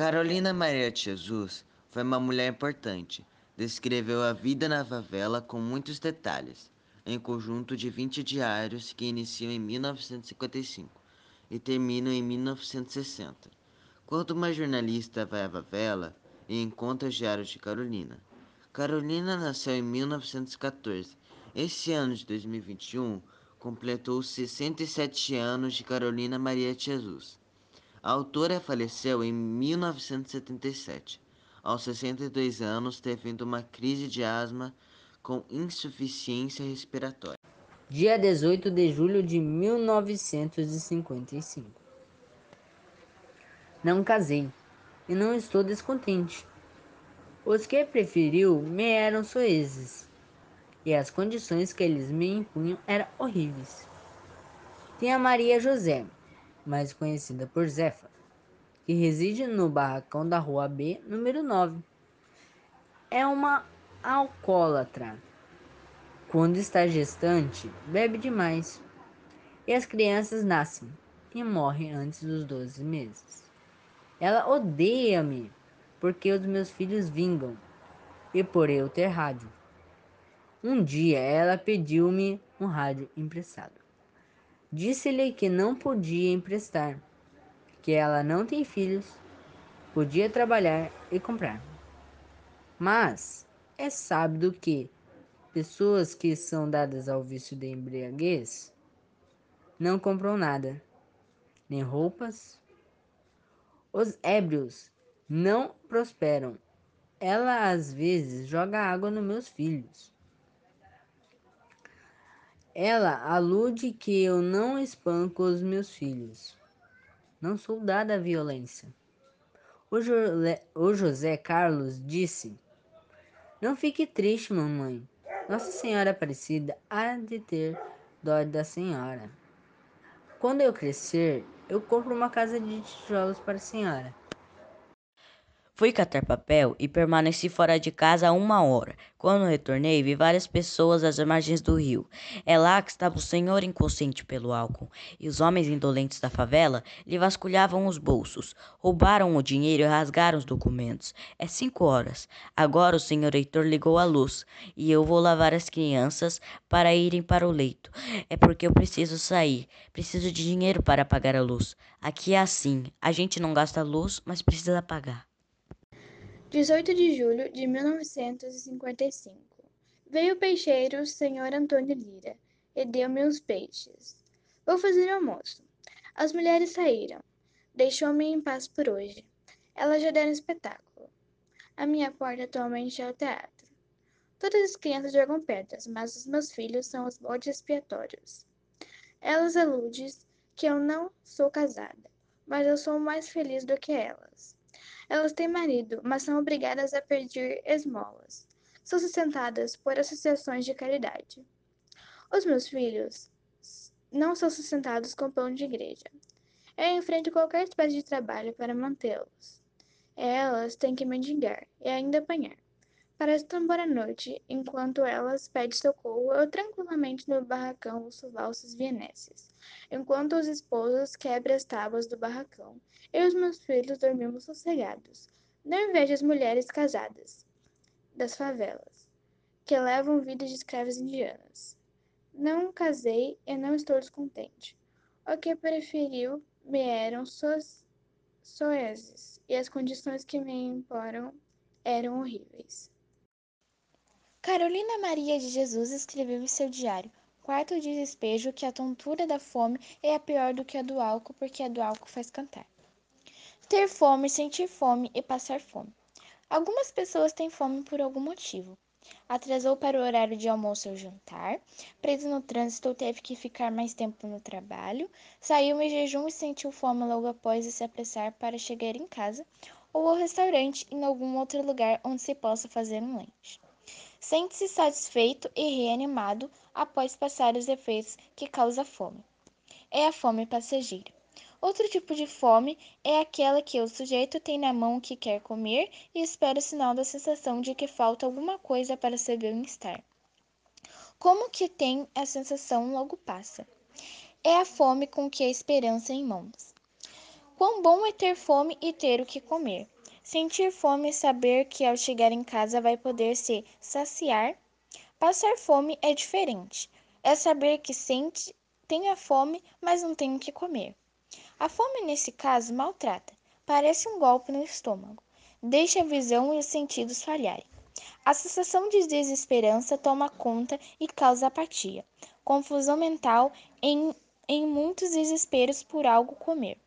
Carolina Maria de Jesus foi uma mulher importante. Descreveu a vida na favela com muitos detalhes, em conjunto de 20 diários que iniciam em 1955 e terminam em 1960. Quando uma jornalista vai à favela e encontra os diários de Carolina. Carolina nasceu em 1914. Esse ano de 2021 completou 67 anos de Carolina Maria de Jesus. A autora faleceu em 1977. Aos 62 anos, teve uma crise de asma com insuficiência respiratória. Dia 18 de julho de 1955. Não casei e não estou descontente. Os que preferiu me eram soezes e as condições que eles me impunham eram horríveis. Tem a Maria José, mais conhecida por Zefa, que reside no barracão da Rua B, número 9. É uma alcoólatra. Quando está gestante, bebe demais. E as crianças nascem e morrem antes dos 12 meses. Ela odeia-me porque os meus filhos vingam e por eu ter rádio. Um dia ela pediu-me um rádio emprestado. Disse-lhe que não podia emprestar, que ela não tem filhos, podia trabalhar e comprar. Mas é sábio que pessoas que são dadas ao vício de embriaguez não compram nada, nem roupas. Os ébrios não prosperam. Ela às vezes joga água nos meus filhos. Ela alude que eu não espanco os meus filhos. Não sou dada à violência. O, jo o José Carlos disse: Não fique triste, mamãe. Nossa Senhora Aparecida há de ter dó da senhora. Quando eu crescer, eu compro uma casa de tijolos para a senhora. Fui catar papel e permaneci fora de casa uma hora. Quando retornei, vi várias pessoas às margens do rio. É lá que estava o senhor inconsciente pelo álcool. E os homens indolentes da favela lhe vasculhavam os bolsos, roubaram o dinheiro e rasgaram os documentos. É cinco horas. Agora o senhor Heitor ligou a luz e eu vou lavar as crianças para irem para o leito. É porque eu preciso sair. Preciso de dinheiro para pagar a luz. Aqui é assim: a gente não gasta luz, mas precisa pagar. 18 de julho de 1955. Veio o peixeiro, senhor Antônio Lira, e deu-me uns peixes. Vou fazer almoço. As mulheres saíram. Deixou-me em paz por hoje. Elas já deram espetáculo. A minha porta atualmente é o teatro. Todas as crianças jogam pedras, mas os meus filhos são os bodes expiatórios. Elas aludem que eu não sou casada, mas eu sou mais feliz do que elas. Elas têm marido, mas são obrigadas a pedir esmolas. São sustentadas por associações de caridade. Os meus filhos não são sustentados com pão de igreja. Eu enfrento qualquer espécie de trabalho para mantê-los. Elas têm que mendigar e ainda apanhar. Parece tão boa noite, enquanto elas pedem socorro, eu tranquilamente no barracão ouço valsas vienésias, enquanto os esposos quebram as tábuas do barracão. Eu e os meus filhos dormimos sossegados. Não invejo as mulheres casadas das favelas, que levam vida de escravas indianas. Não casei e não estou descontente. O que preferiu me eram soezes, e as condições que me imporam eram horríveis. Carolina Maria de Jesus escreveu em seu diário: Quarto de despejo que a tontura da fome é a pior do que a do álcool, porque a do álcool faz cantar. Ter fome, sentir fome e passar fome. Algumas pessoas têm fome por algum motivo. Atrasou para o horário de almoço ou jantar, preso no trânsito ou teve que ficar mais tempo no trabalho, saiu em jejum e sentiu fome logo após se apressar para chegar em casa, ou ao restaurante em algum outro lugar onde se possa fazer um lanche. Sente-se satisfeito e reanimado após passar os efeitos que causa a fome. É a fome passageira. Outro tipo de fome é aquela que o sujeito tem na mão o que quer comer e espera o sinal da sensação de que falta alguma coisa para seu bem-estar. Como que tem a sensação logo passa. É a fome com que a esperança em mãos. Quão bom é ter fome e ter o que comer. Sentir fome e saber que ao chegar em casa vai poder se saciar. Passar fome é diferente. É saber que sente, tem a fome, mas não tem o que comer. A fome, nesse caso, maltrata. Parece um golpe no estômago. Deixa a visão e os sentidos falharem. A sensação de desesperança toma conta e causa apatia, confusão mental em, em muitos desesperos por algo comer.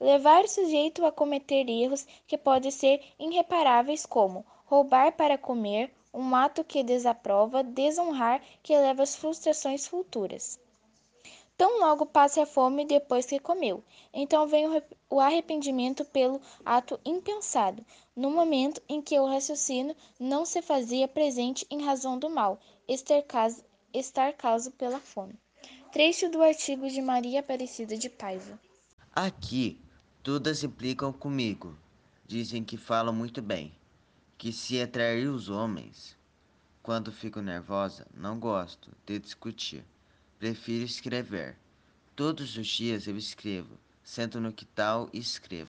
Levar o sujeito a cometer erros que podem ser irreparáveis, como roubar para comer, um ato que desaprova, desonrar, que leva às frustrações futuras. Tão logo passe a fome depois que comeu. Então vem o arrependimento pelo ato impensado, no momento em que o raciocínio não se fazia presente em razão do mal, estar caso, estar caso pela fome. Trecho do artigo de Maria Aparecida de Paiva. Aqui, todas implicam comigo. Dizem que falo muito bem, que se atrair os homens. Quando fico nervosa, não gosto de discutir. Prefiro escrever. Todos os dias eu escrevo. Sento no quintal e escrevo.